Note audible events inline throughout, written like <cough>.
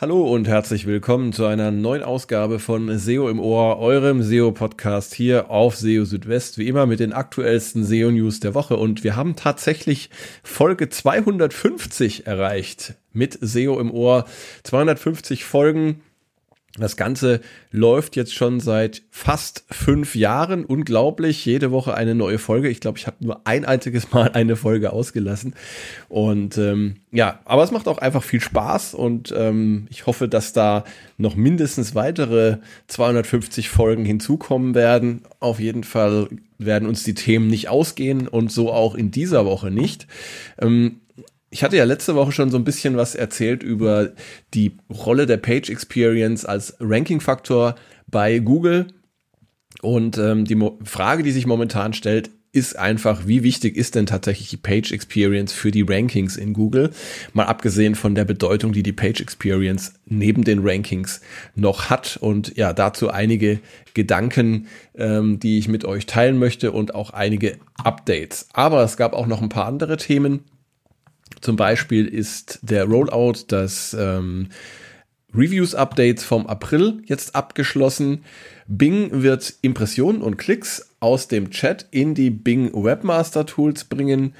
Hallo und herzlich willkommen zu einer neuen Ausgabe von SEO im Ohr, eurem SEO-Podcast hier auf SEO Südwest, wie immer mit den aktuellsten SEO-News der Woche. Und wir haben tatsächlich Folge 250 erreicht mit SEO im Ohr. 250 Folgen das Ganze läuft jetzt schon seit fast fünf Jahren. Unglaublich. Jede Woche eine neue Folge. Ich glaube, ich habe nur ein einziges <laughs> Mal eine Folge ausgelassen. Und ähm, ja, aber es macht auch einfach viel Spaß und ähm, ich hoffe, dass da noch mindestens weitere 250 Folgen hinzukommen werden. Auf jeden Fall werden uns die Themen nicht ausgehen und so auch in dieser Woche nicht. Ähm, ich hatte ja letzte Woche schon so ein bisschen was erzählt über die Rolle der Page Experience als Ranking-Faktor bei Google. Und ähm, die Mo Frage, die sich momentan stellt, ist einfach, wie wichtig ist denn tatsächlich die Page Experience für die Rankings in Google? Mal abgesehen von der Bedeutung, die die Page Experience neben den Rankings noch hat. Und ja, dazu einige Gedanken, ähm, die ich mit euch teilen möchte und auch einige Updates. Aber es gab auch noch ein paar andere Themen, zum Beispiel ist der Rollout des ähm, Reviews-Updates vom April jetzt abgeschlossen. Bing wird Impressionen und Klicks aus dem Chat in die Bing Webmaster Tools bringen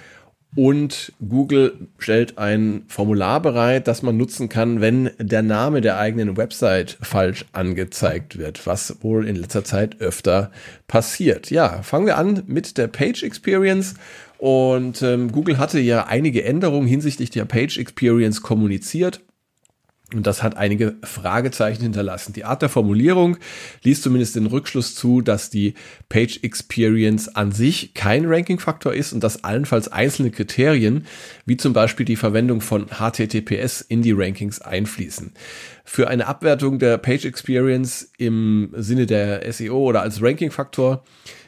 und Google stellt ein Formular bereit, das man nutzen kann, wenn der Name der eigenen Website falsch angezeigt wird, was wohl in letzter Zeit öfter passiert. Ja, fangen wir an mit der Page Experience und ähm, Google hatte ja einige Änderungen hinsichtlich der Page Experience kommuniziert. Und das hat einige Fragezeichen hinterlassen. Die Art der Formulierung ließ zumindest den Rückschluss zu, dass die Page Experience an sich kein Ranking-Faktor ist und dass allenfalls einzelne Kriterien, wie zum Beispiel die Verwendung von HTTPS in die Rankings einfließen. Für eine Abwertung der Page Experience im Sinne der SEO oder als Ranking-Faktor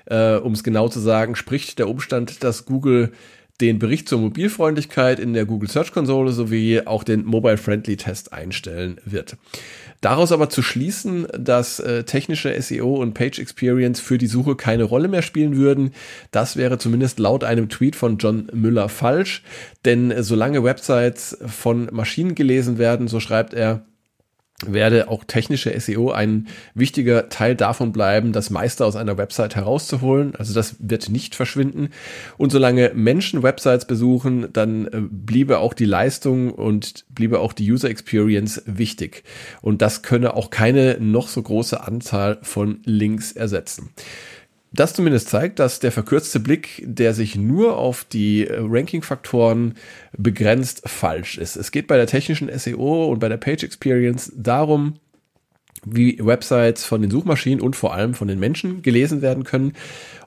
äh, um es genau zu sagen, spricht der Umstand, dass Google den Bericht zur Mobilfreundlichkeit in der Google Search Konsole sowie auch den Mobile Friendly Test einstellen wird. Daraus aber zu schließen, dass äh, technische SEO und Page Experience für die Suche keine Rolle mehr spielen würden, das wäre zumindest laut einem Tweet von John Müller falsch. Denn äh, solange Websites von Maschinen gelesen werden, so schreibt er, werde auch technische SEO ein wichtiger Teil davon bleiben, das meiste aus einer Website herauszuholen. Also das wird nicht verschwinden. Und solange Menschen Websites besuchen, dann äh, bliebe auch die Leistung und bliebe auch die User Experience wichtig. Und das könne auch keine noch so große Anzahl von Links ersetzen das zumindest zeigt, dass der verkürzte Blick, der sich nur auf die äh, Ranking-Faktoren begrenzt, falsch ist. Es geht bei der technischen SEO und bei der Page Experience darum, wie Websites von den Suchmaschinen und vor allem von den Menschen gelesen werden können.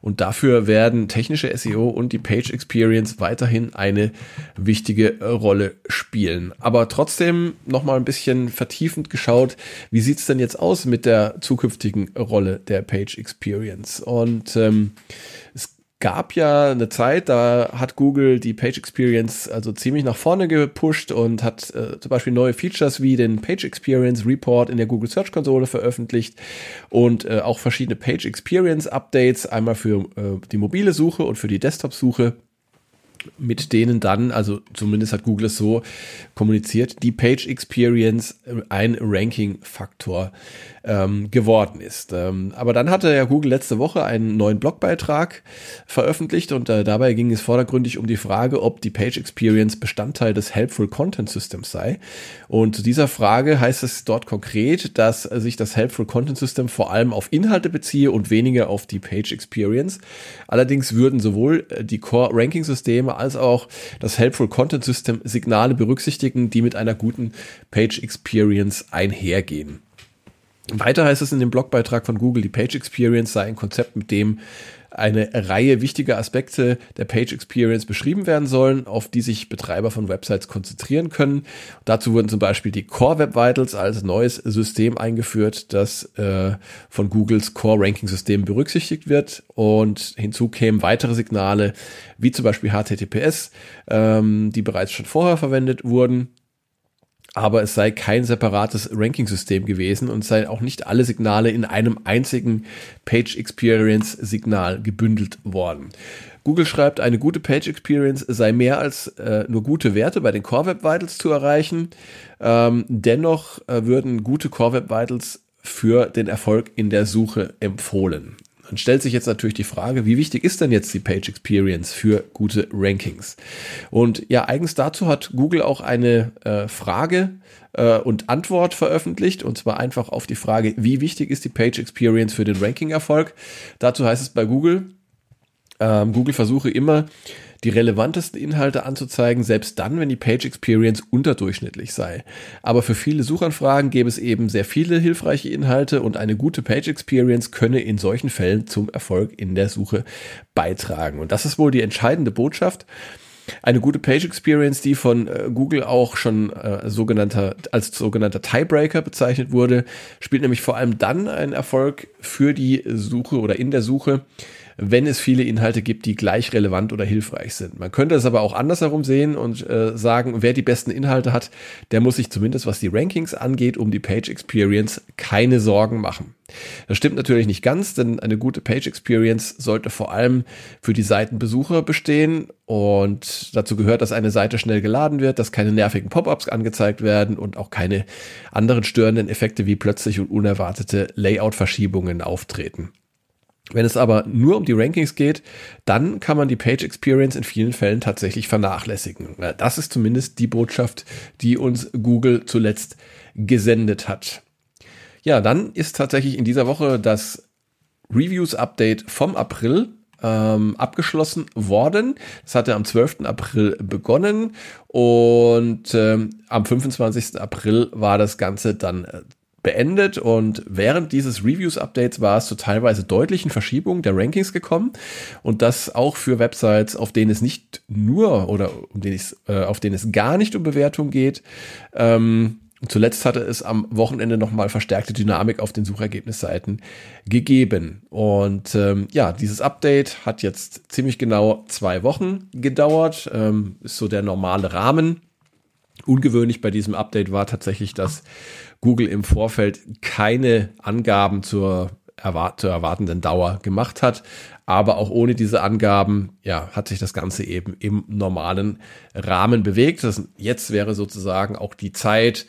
Und dafür werden technische SEO und die Page Experience weiterhin eine wichtige Rolle spielen. Aber trotzdem nochmal ein bisschen vertiefend geschaut, wie sieht's denn jetzt aus mit der zukünftigen Rolle der Page Experience? Und ähm, es gab ja eine Zeit, da hat Google die Page Experience also ziemlich nach vorne gepusht und hat äh, zum Beispiel neue Features wie den Page Experience Report in der Google Search Konsole veröffentlicht und äh, auch verschiedene Page Experience Updates, einmal für äh, die mobile Suche und für die Desktop-Suche mit denen dann, also zumindest hat Google es so kommuniziert, die Page Experience äh, ein Ranking-Faktor ähm, geworden ist. Ähm, aber dann hatte ja Google letzte Woche einen neuen Blogbeitrag veröffentlicht und äh, dabei ging es vordergründig um die Frage, ob die Page Experience Bestandteil des Helpful Content Systems sei. Und zu dieser Frage heißt es dort konkret, dass sich das Helpful Content System vor allem auf Inhalte beziehe und weniger auf die Page Experience. Allerdings würden sowohl äh, die Core Ranking Systeme als auch das Helpful Content System Signale berücksichtigen, die mit einer guten Page Experience einhergehen. Weiter heißt es in dem Blogbeitrag von Google, die Page Experience sei ein Konzept, mit dem eine Reihe wichtiger Aspekte der Page Experience beschrieben werden sollen, auf die sich Betreiber von Websites konzentrieren können. Dazu wurden zum Beispiel die Core Web Vitals als neues System eingeführt, das äh, von Googles Core Ranking System berücksichtigt wird. Und hinzu kämen weitere Signale, wie zum Beispiel HTTPS, ähm, die bereits schon vorher verwendet wurden aber es sei kein separates Ranking-System gewesen und sei auch nicht alle Signale in einem einzigen Page Experience Signal gebündelt worden. Google schreibt, eine gute Page Experience sei mehr als äh, nur gute Werte bei den Core Web Vitals zu erreichen. Ähm, dennoch äh, würden gute Core Web Vitals für den Erfolg in der Suche empfohlen. Dann stellt sich jetzt natürlich die Frage, wie wichtig ist denn jetzt die Page Experience für gute Rankings? Und ja, eigens dazu hat Google auch eine äh, Frage äh, und Antwort veröffentlicht, und zwar einfach auf die Frage, wie wichtig ist die Page Experience für den Ranking-Erfolg? Dazu heißt es bei Google, ähm, Google versuche immer die relevantesten Inhalte anzuzeigen, selbst dann, wenn die Page Experience unterdurchschnittlich sei. Aber für viele Suchanfragen gäbe es eben sehr viele hilfreiche Inhalte und eine gute Page Experience könne in solchen Fällen zum Erfolg in der Suche beitragen. Und das ist wohl die entscheidende Botschaft. Eine gute Page Experience, die von äh, Google auch schon äh, sogenannter, als sogenannter Tiebreaker bezeichnet wurde, spielt nämlich vor allem dann einen Erfolg für die Suche oder in der Suche, wenn es viele Inhalte gibt, die gleich relevant oder hilfreich sind. Man könnte es aber auch andersherum sehen und äh, sagen, wer die besten Inhalte hat, der muss sich zumindest was die Rankings angeht, um die Page Experience keine Sorgen machen. Das stimmt natürlich nicht ganz, denn eine gute Page Experience sollte vor allem für die Seitenbesucher bestehen und dazu gehört, dass eine Seite schnell geladen wird, dass keine nervigen Pop-ups angezeigt werden und auch keine anderen störenden Effekte wie plötzlich und unerwartete Layout-Verschiebungen auftreten. Wenn es aber nur um die Rankings geht, dann kann man die Page Experience in vielen Fällen tatsächlich vernachlässigen. Das ist zumindest die Botschaft, die uns Google zuletzt gesendet hat. Ja, dann ist tatsächlich in dieser Woche das Reviews-Update vom April ähm, abgeschlossen worden. Das hatte am 12. April begonnen und ähm, am 25. April war das Ganze dann äh, beendet und während dieses Reviews-Updates war es zu teilweise deutlichen Verschiebungen der Rankings gekommen und das auch für Websites, auf denen es nicht nur oder um den es, äh, auf denen es gar nicht um Bewertung geht. Ähm, Zuletzt hatte es am Wochenende nochmal verstärkte Dynamik auf den Suchergebnisseiten gegeben. Und ähm, ja, dieses Update hat jetzt ziemlich genau zwei Wochen gedauert. Ähm, ist so der normale Rahmen. Ungewöhnlich bei diesem Update war tatsächlich, dass Google im Vorfeld keine Angaben zur, erwart zur erwartenden Dauer gemacht hat. Aber auch ohne diese Angaben, ja, hat sich das Ganze eben im normalen Rahmen bewegt. Das, jetzt wäre sozusagen auch die Zeit,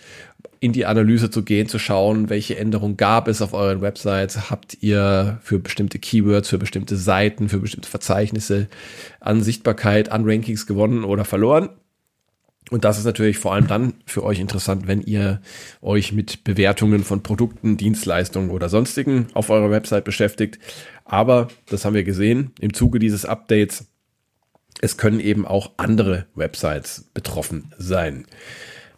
in die Analyse zu gehen, zu schauen, welche Änderungen gab es auf euren Websites, habt ihr für bestimmte Keywords, für bestimmte Seiten, für bestimmte Verzeichnisse an Sichtbarkeit, an Rankings gewonnen oder verloren. Und das ist natürlich vor allem dann für euch interessant, wenn ihr euch mit Bewertungen von Produkten, Dienstleistungen oder sonstigen auf eurer Website beschäftigt. Aber, das haben wir gesehen, im Zuge dieses Updates, es können eben auch andere Websites betroffen sein.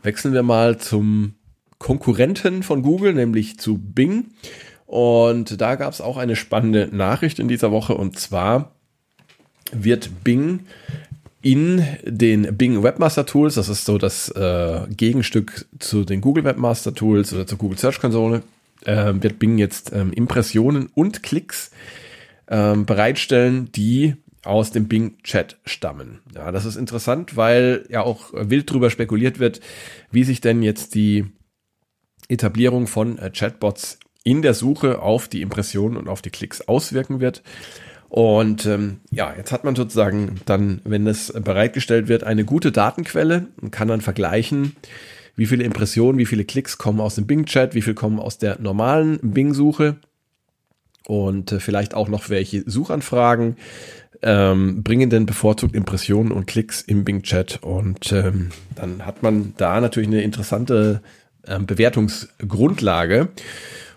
Wechseln wir mal zum Konkurrenten von Google, nämlich zu Bing. Und da gab es auch eine spannende Nachricht in dieser Woche. Und zwar wird Bing in den Bing Webmaster Tools, das ist so das äh, Gegenstück zu den Google Webmaster Tools oder zur Google Search Konsole, äh, wird Bing jetzt ähm, Impressionen und Klicks ähm, bereitstellen, die aus dem Bing Chat stammen. Ja, das ist interessant, weil ja auch wild drüber spekuliert wird, wie sich denn jetzt die Etablierung von äh, Chatbots in der Suche auf die Impressionen und auf die Klicks auswirken wird. Und ähm, ja, jetzt hat man sozusagen dann, wenn das bereitgestellt wird, eine gute Datenquelle und kann dann vergleichen, wie viele Impressionen, wie viele Klicks kommen aus dem Bing-Chat, wie viel kommen aus der normalen Bing-Suche und äh, vielleicht auch noch welche Suchanfragen ähm, bringen denn bevorzugt Impressionen und Klicks im Bing-Chat und ähm, dann hat man da natürlich eine interessante ähm, Bewertungsgrundlage.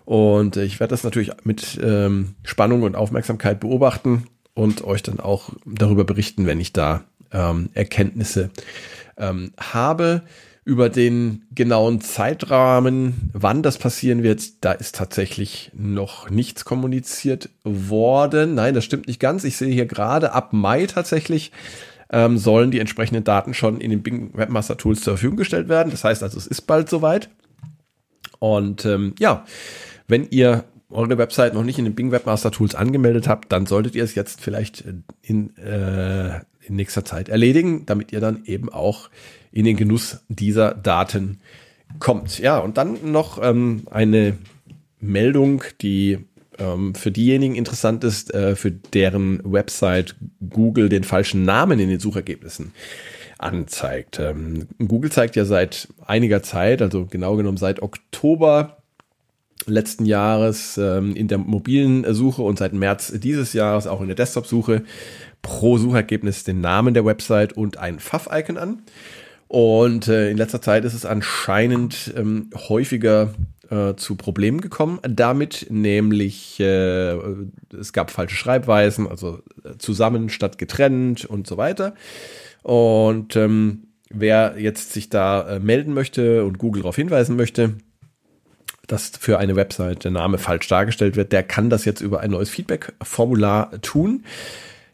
Und ich werde das natürlich mit ähm, Spannung und Aufmerksamkeit beobachten und euch dann auch darüber berichten, wenn ich da ähm, Erkenntnisse ähm, habe. Über den genauen Zeitrahmen, wann das passieren wird, da ist tatsächlich noch nichts kommuniziert worden. Nein, das stimmt nicht ganz. Ich sehe hier gerade ab Mai tatsächlich ähm, sollen die entsprechenden Daten schon in den Bing Webmaster Tools zur Verfügung gestellt werden. Das heißt also, es ist bald soweit. Und ähm, ja, wenn ihr eure Website noch nicht in den Bing Webmaster Tools angemeldet habt, dann solltet ihr es jetzt vielleicht in, äh, in nächster Zeit erledigen, damit ihr dann eben auch in den Genuss dieser Daten kommt. Ja, und dann noch ähm, eine Meldung, die ähm, für diejenigen interessant ist, äh, für deren Website Google den falschen Namen in den Suchergebnissen anzeigt. Ähm, Google zeigt ja seit einiger Zeit, also genau genommen seit Oktober letzten Jahres ähm, in der mobilen Suche und seit März dieses Jahres auch in der Desktop-Suche pro Suchergebnis den Namen der Website und ein Pfaff-Icon an. Und äh, in letzter Zeit ist es anscheinend ähm, häufiger äh, zu Problemen gekommen damit, nämlich äh, es gab falsche Schreibweisen, also äh, zusammen statt getrennt und so weiter. Und ähm, wer jetzt sich da äh, melden möchte und Google darauf hinweisen möchte, dass für eine Website der Name falsch dargestellt wird, der kann das jetzt über ein neues Feedback-Formular tun.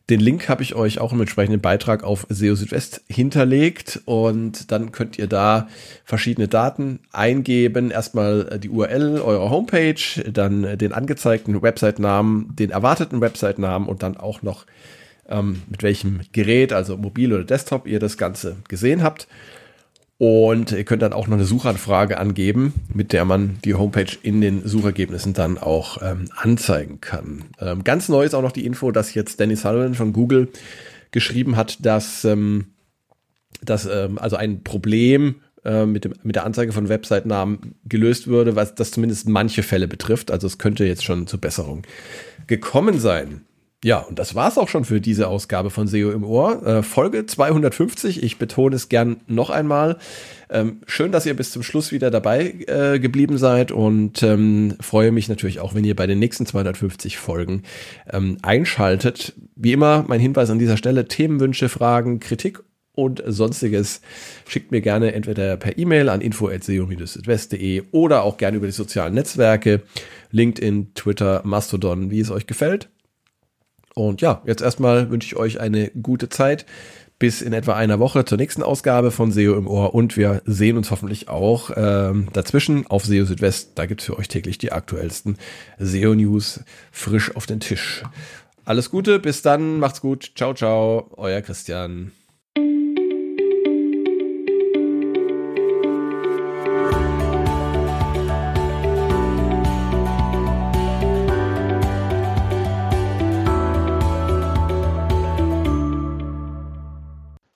Den Link habe ich euch auch im entsprechenden Beitrag auf SEO Südwest hinterlegt und dann könnt ihr da verschiedene Daten eingeben. Erstmal die URL eurer Homepage, dann den angezeigten Website-Namen, den erwarteten Website-Namen und dann auch noch ähm, mit welchem Gerät, also mobil oder Desktop, ihr das Ganze gesehen habt. Und ihr könnt dann auch noch eine Suchanfrage angeben, mit der man die Homepage in den Suchergebnissen dann auch ähm, anzeigen kann. Ähm, ganz neu ist auch noch die Info, dass jetzt Danny Sullivan von Google geschrieben hat, dass, ähm, dass ähm, also ein Problem äh, mit, dem, mit der Anzeige von Website-Namen gelöst würde, was das zumindest manche Fälle betrifft. Also es könnte jetzt schon zur Besserung gekommen sein. Ja, und das war's auch schon für diese Ausgabe von SEO im Ohr. Äh, Folge 250. Ich betone es gern noch einmal. Ähm, schön, dass ihr bis zum Schluss wieder dabei äh, geblieben seid und ähm, freue mich natürlich auch, wenn ihr bei den nächsten 250 Folgen ähm, einschaltet. Wie immer, mein Hinweis an dieser Stelle, Themenwünsche, Fragen, Kritik und sonstiges schickt mir gerne entweder per E-Mail an info.seo-südwest.de oder auch gerne über die sozialen Netzwerke, LinkedIn, Twitter, Mastodon, wie es euch gefällt. Und ja, jetzt erstmal wünsche ich euch eine gute Zeit. Bis in etwa einer Woche zur nächsten Ausgabe von SEO im Ohr und wir sehen uns hoffentlich auch ähm, dazwischen auf SEO Südwest. Da gibt's für euch täglich die aktuellsten SEO-News frisch auf den Tisch. Alles Gute, bis dann, macht's gut, ciao, ciao, euer Christian.